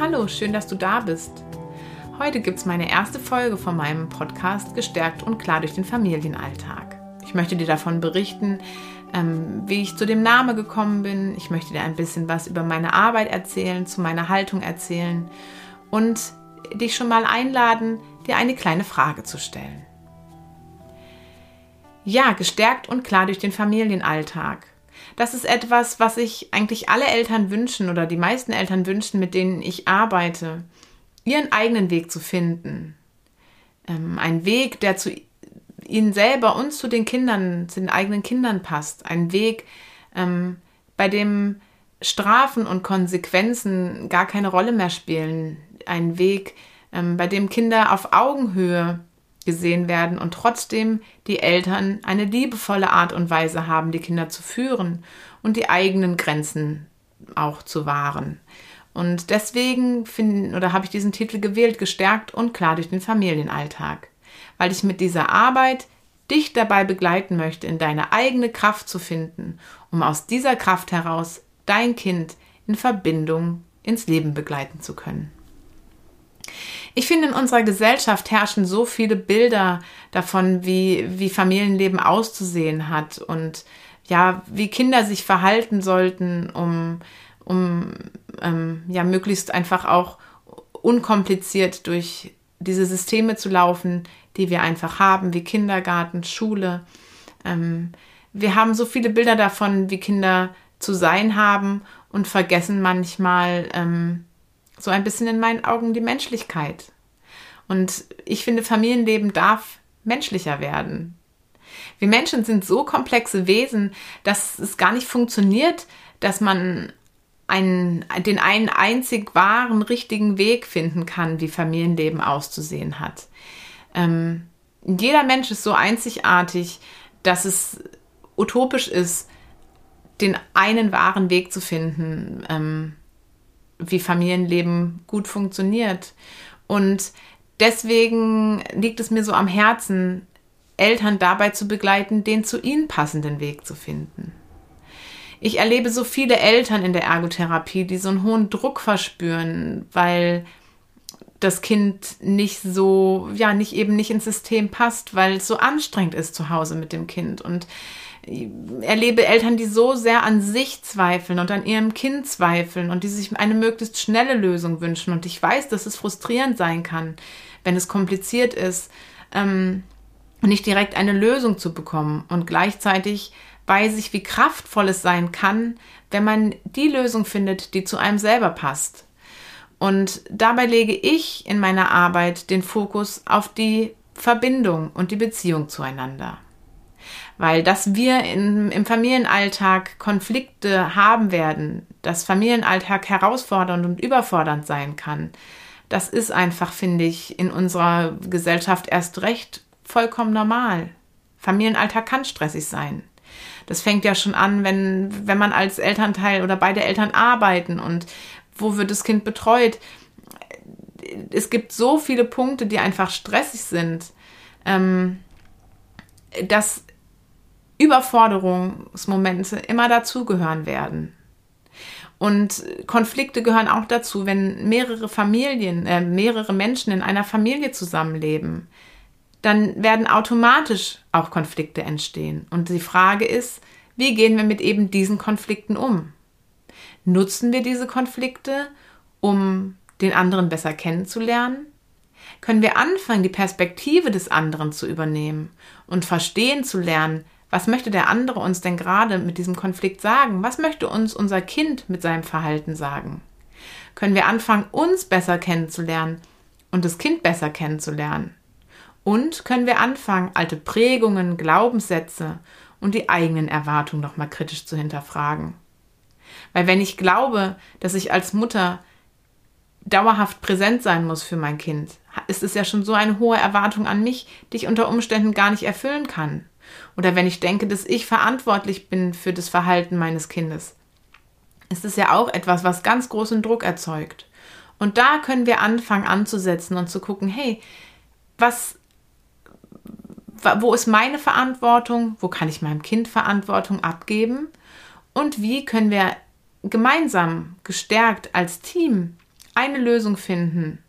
Hallo, schön, dass du da bist. Heute gibt es meine erste Folge von meinem Podcast Gestärkt und klar durch den Familienalltag. Ich möchte dir davon berichten, ähm, wie ich zu dem Namen gekommen bin. Ich möchte dir ein bisschen was über meine Arbeit erzählen, zu meiner Haltung erzählen und dich schon mal einladen, dir eine kleine Frage zu stellen. Ja, gestärkt und klar durch den Familienalltag. Das ist etwas, was sich eigentlich alle Eltern wünschen oder die meisten Eltern wünschen, mit denen ich arbeite ihren eigenen Weg zu finden. Ähm, ein Weg, der zu ihnen selber und zu den Kindern, zu den eigenen Kindern passt. Ein Weg, ähm, bei dem Strafen und Konsequenzen gar keine Rolle mehr spielen. Ein Weg, ähm, bei dem Kinder auf Augenhöhe gesehen werden und trotzdem die Eltern eine liebevolle Art und Weise haben, die Kinder zu führen und die eigenen Grenzen auch zu wahren. Und deswegen finden oder habe ich diesen Titel gewählt, gestärkt und klar durch den Familienalltag, weil ich mit dieser Arbeit dich dabei begleiten möchte, in deine eigene Kraft zu finden, um aus dieser Kraft heraus dein Kind in Verbindung ins Leben begleiten zu können. Ich finde, in unserer Gesellschaft herrschen so viele Bilder davon, wie, wie Familienleben auszusehen hat und ja, wie Kinder sich verhalten sollten, um um ähm, ja möglichst einfach auch unkompliziert durch diese Systeme zu laufen, die wir einfach haben, wie Kindergarten, Schule. Ähm, wir haben so viele Bilder davon, wie Kinder zu sein haben und vergessen manchmal ähm, so ein bisschen in meinen Augen die Menschlichkeit. Und ich finde, Familienleben darf menschlicher werden. Wir Menschen sind so komplexe Wesen, dass es gar nicht funktioniert, dass man einen, den einen einzig wahren, richtigen Weg finden kann, wie Familienleben auszusehen hat. Ähm, jeder Mensch ist so einzigartig, dass es utopisch ist, den einen wahren Weg zu finden, ähm, wie Familienleben gut funktioniert. Und deswegen liegt es mir so am Herzen, Eltern dabei zu begleiten, den zu ihnen passenden Weg zu finden. Ich erlebe so viele Eltern in der Ergotherapie, die so einen hohen Druck verspüren, weil das Kind nicht so, ja, nicht eben nicht ins System passt, weil es so anstrengend ist zu Hause mit dem Kind. Und erlebe Eltern, die so sehr an sich zweifeln und an ihrem Kind zweifeln und die sich eine möglichst schnelle Lösung wünschen. Und ich weiß, dass es frustrierend sein kann, wenn es kompliziert ist, ähm, nicht direkt eine Lösung zu bekommen. Und gleichzeitig weiß ich, wie kraftvoll es sein kann, wenn man die Lösung findet, die zu einem selber passt. Und dabei lege ich in meiner Arbeit den Fokus auf die Verbindung und die Beziehung zueinander. Weil dass wir in, im Familienalltag Konflikte haben werden, dass Familienalltag herausfordernd und überfordernd sein kann, das ist einfach, finde ich, in unserer Gesellschaft erst recht vollkommen normal. Familienalltag kann stressig sein. Das fängt ja schon an, wenn, wenn man als Elternteil oder beide Eltern arbeiten und wo wird das Kind betreut. Es gibt so viele Punkte, die einfach stressig sind, ähm, dass Überforderungsmomente immer dazugehören werden. Und Konflikte gehören auch dazu, wenn mehrere Familien, äh, mehrere Menschen in einer Familie zusammenleben dann werden automatisch auch Konflikte entstehen. Und die Frage ist, wie gehen wir mit eben diesen Konflikten um? Nutzen wir diese Konflikte, um den anderen besser kennenzulernen? Können wir anfangen, die Perspektive des anderen zu übernehmen und verstehen zu lernen, was möchte der andere uns denn gerade mit diesem Konflikt sagen? Was möchte uns unser Kind mit seinem Verhalten sagen? Können wir anfangen, uns besser kennenzulernen und das Kind besser kennenzulernen? Und können wir anfangen, alte Prägungen, Glaubenssätze und die eigenen Erwartungen nochmal kritisch zu hinterfragen. Weil wenn ich glaube, dass ich als Mutter dauerhaft präsent sein muss für mein Kind, ist es ja schon so eine hohe Erwartung an mich, die ich unter Umständen gar nicht erfüllen kann. Oder wenn ich denke, dass ich verantwortlich bin für das Verhalten meines Kindes, ist es ja auch etwas, was ganz großen Druck erzeugt. Und da können wir anfangen anzusetzen und zu gucken, hey, was, wo ist meine Verantwortung? Wo kann ich meinem Kind Verantwortung abgeben? Und wie können wir gemeinsam, gestärkt als Team eine Lösung finden,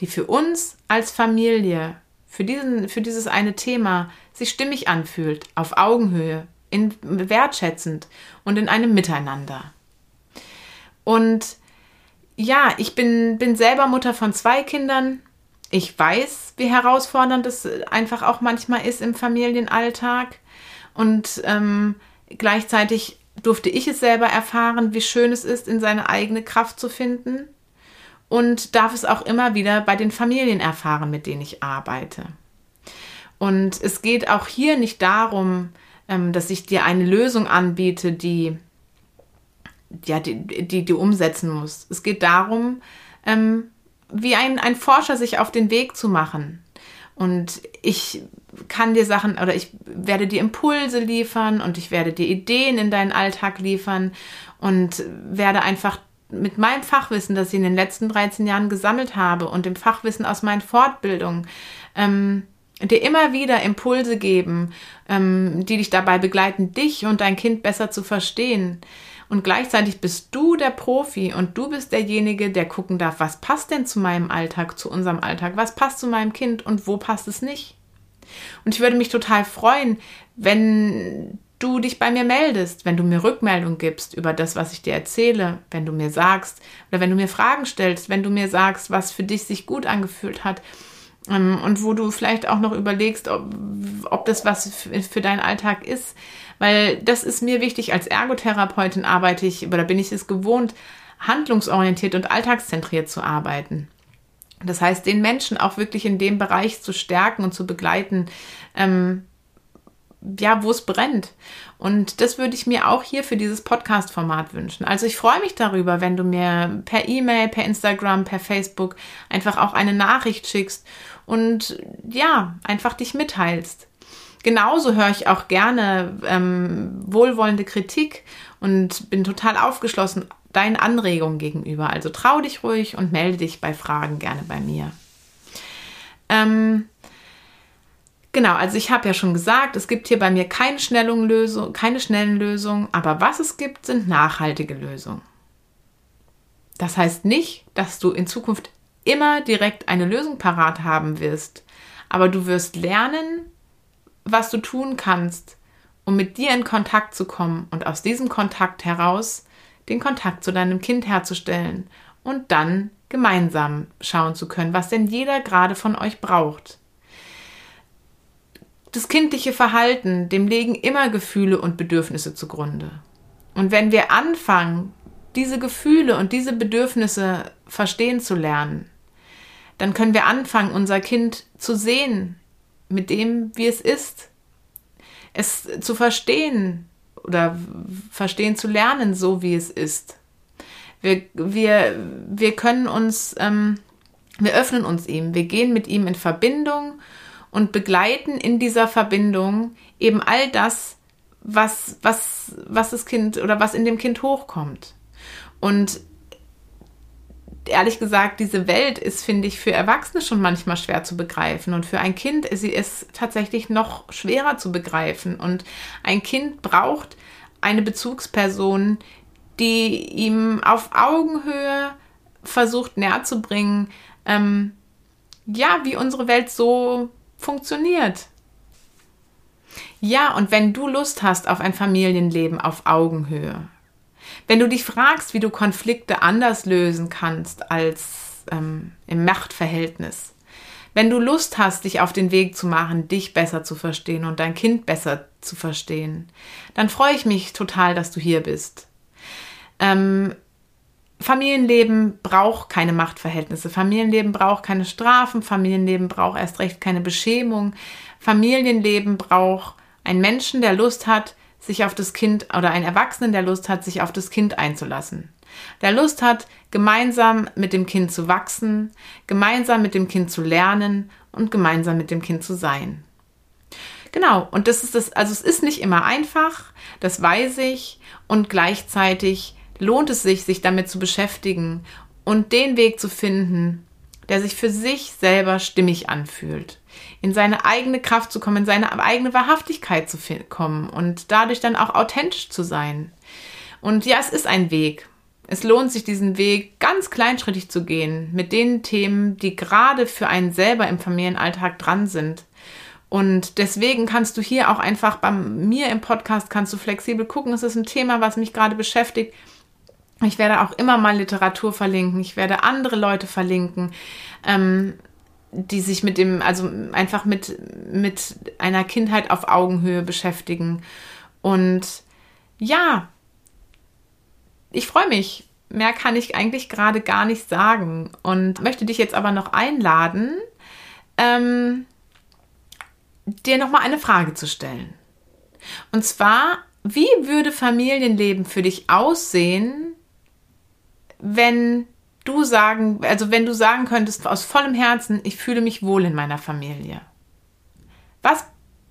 die für uns als Familie, für, diesen, für dieses eine Thema sich stimmig anfühlt, auf Augenhöhe, in, wertschätzend und in einem Miteinander. Und ja, ich bin, bin selber Mutter von zwei Kindern. Ich weiß, wie herausfordernd es einfach auch manchmal ist im Familienalltag. Und ähm, gleichzeitig durfte ich es selber erfahren, wie schön es ist, in seine eigene Kraft zu finden. Und darf es auch immer wieder bei den Familien erfahren, mit denen ich arbeite. Und es geht auch hier nicht darum, ähm, dass ich dir eine Lösung anbiete, die ja, die, die, die umsetzen muss. Es geht darum, ähm, wie ein, ein Forscher sich auf den Weg zu machen. Und ich kann dir Sachen oder ich werde dir Impulse liefern und ich werde dir Ideen in deinen Alltag liefern und werde einfach mit meinem Fachwissen, das ich in den letzten 13 Jahren gesammelt habe und dem Fachwissen aus meinen Fortbildungen, ähm, dir immer wieder Impulse geben, ähm, die dich dabei begleiten, dich und dein Kind besser zu verstehen. Und gleichzeitig bist du der Profi und du bist derjenige, der gucken darf, was passt denn zu meinem Alltag, zu unserem Alltag, was passt zu meinem Kind und wo passt es nicht. Und ich würde mich total freuen, wenn du dich bei mir meldest, wenn du mir Rückmeldung gibst über das, was ich dir erzähle, wenn du mir sagst oder wenn du mir Fragen stellst, wenn du mir sagst, was für dich sich gut angefühlt hat ähm, und wo du vielleicht auch noch überlegst, ob, ob das was für deinen Alltag ist. Weil das ist mir wichtig. Als Ergotherapeutin arbeite ich oder bin ich es gewohnt, handlungsorientiert und alltagszentriert zu arbeiten. Das heißt, den Menschen auch wirklich in dem Bereich zu stärken und zu begleiten, ähm, ja, wo es brennt. Und das würde ich mir auch hier für dieses Podcast-Format wünschen. Also ich freue mich darüber, wenn du mir per E-Mail, per Instagram, per Facebook einfach auch eine Nachricht schickst und ja, einfach dich mitteilst. Genauso höre ich auch gerne ähm, wohlwollende Kritik und bin total aufgeschlossen deinen Anregungen gegenüber. Also trau dich ruhig und melde dich bei Fragen gerne bei mir. Ähm, genau, also ich habe ja schon gesagt, es gibt hier bei mir keine schnellen, Lösung, keine schnellen Lösungen, aber was es gibt, sind nachhaltige Lösungen. Das heißt nicht, dass du in Zukunft immer direkt eine Lösung parat haben wirst, aber du wirst lernen, was du tun kannst, um mit dir in Kontakt zu kommen und aus diesem Kontakt heraus den Kontakt zu deinem Kind herzustellen und dann gemeinsam schauen zu können, was denn jeder gerade von euch braucht. Das kindliche Verhalten, dem legen immer Gefühle und Bedürfnisse zugrunde. Und wenn wir anfangen, diese Gefühle und diese Bedürfnisse verstehen zu lernen, dann können wir anfangen, unser Kind zu sehen mit dem, wie es ist. Es zu verstehen oder verstehen zu lernen, so wie es ist. Wir, wir, wir können uns, ähm, wir öffnen uns ihm, wir gehen mit ihm in Verbindung und begleiten in dieser Verbindung eben all das, was, was, was das Kind oder was in dem Kind hochkommt. Und ehrlich gesagt, diese Welt ist, finde ich, für Erwachsene schon manchmal schwer zu begreifen. Und für ein Kind ist sie es tatsächlich noch schwerer zu begreifen. Und ein Kind braucht eine Bezugsperson, die ihm auf Augenhöhe versucht näher zu bringen, ähm, ja, wie unsere Welt so funktioniert. Ja, und wenn du Lust hast auf ein Familienleben auf Augenhöhe, wenn du dich fragst, wie du Konflikte anders lösen kannst als ähm, im Machtverhältnis, wenn du Lust hast, dich auf den Weg zu machen, dich besser zu verstehen und dein Kind besser zu verstehen, dann freue ich mich total, dass du hier bist. Ähm, Familienleben braucht keine Machtverhältnisse. Familienleben braucht keine Strafen. Familienleben braucht erst recht keine Beschämung. Familienleben braucht einen Menschen, der Lust hat, sich auf das Kind oder einen Erwachsenen, der Lust hat, sich auf das Kind einzulassen. der Lust hat, gemeinsam mit dem Kind zu wachsen, gemeinsam mit dem Kind zu lernen und gemeinsam mit dem Kind zu sein. Genau, und das ist das, also es ist nicht immer einfach, das weiß ich, und gleichzeitig lohnt es sich, sich damit zu beschäftigen und den Weg zu finden, der sich für sich selber stimmig anfühlt. In seine eigene Kraft zu kommen, in seine eigene Wahrhaftigkeit zu kommen und dadurch dann auch authentisch zu sein. Und ja, es ist ein Weg. Es lohnt sich, diesen Weg ganz kleinschrittig zu gehen mit den Themen, die gerade für einen selber im Familienalltag dran sind. Und deswegen kannst du hier auch einfach bei mir im Podcast kannst du flexibel gucken. Es ist ein Thema, was mich gerade beschäftigt. Ich werde auch immer mal Literatur verlinken. Ich werde andere Leute verlinken, ähm, die sich mit dem, also einfach mit, mit einer Kindheit auf Augenhöhe beschäftigen. Und ja, ich freue mich. Mehr kann ich eigentlich gerade gar nicht sagen. Und möchte dich jetzt aber noch einladen, ähm, dir nochmal eine Frage zu stellen. Und zwar, wie würde Familienleben für dich aussehen, wenn du sagen, also wenn du sagen könntest aus vollem Herzen, ich fühle mich wohl in meiner Familie. Was,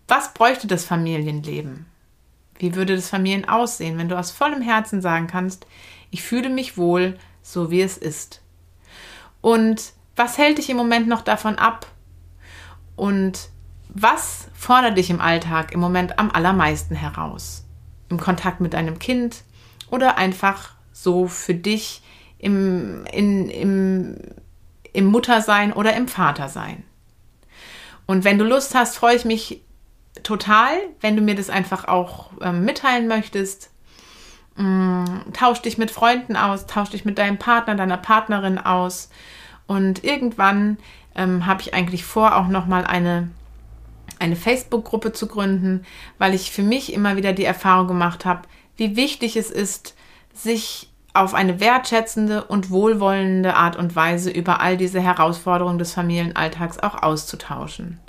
was bräuchte das Familienleben? Wie würde das Familien aussehen, wenn du aus vollem Herzen sagen kannst, ich fühle mich wohl, so wie es ist? Und was hält dich im Moment noch davon ab? Und was fordert dich im Alltag im Moment am allermeisten heraus? Im Kontakt mit deinem Kind oder einfach so für dich im, in, im, im Muttersein oder im Vatersein. Und wenn du Lust hast, freue ich mich total, wenn du mir das einfach auch ähm, mitteilen möchtest. Ähm, tausch dich mit Freunden aus, tausch dich mit deinem Partner, deiner Partnerin aus. Und irgendwann ähm, habe ich eigentlich vor, auch nochmal eine, eine Facebook-Gruppe zu gründen, weil ich für mich immer wieder die Erfahrung gemacht habe, wie wichtig es ist, sich auf eine wertschätzende und wohlwollende Art und Weise über all diese Herausforderungen des Familienalltags auch auszutauschen.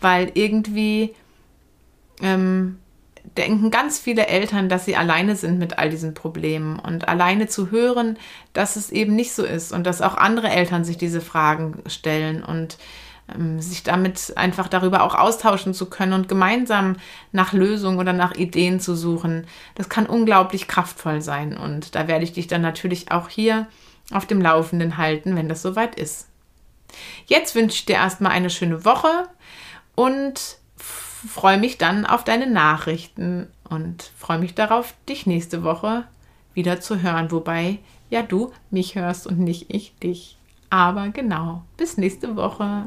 Weil irgendwie ähm, denken ganz viele Eltern, dass sie alleine sind mit all diesen Problemen und alleine zu hören, dass es eben nicht so ist und dass auch andere Eltern sich diese Fragen stellen und sich damit einfach darüber auch austauschen zu können und gemeinsam nach Lösungen oder nach Ideen zu suchen. Das kann unglaublich kraftvoll sein und da werde ich dich dann natürlich auch hier auf dem Laufenden halten, wenn das soweit ist. Jetzt wünsche ich dir erstmal eine schöne Woche und freue mich dann auf deine Nachrichten und freue mich darauf, dich nächste Woche wieder zu hören, wobei ja du mich hörst und nicht ich dich. Aber genau, bis nächste Woche.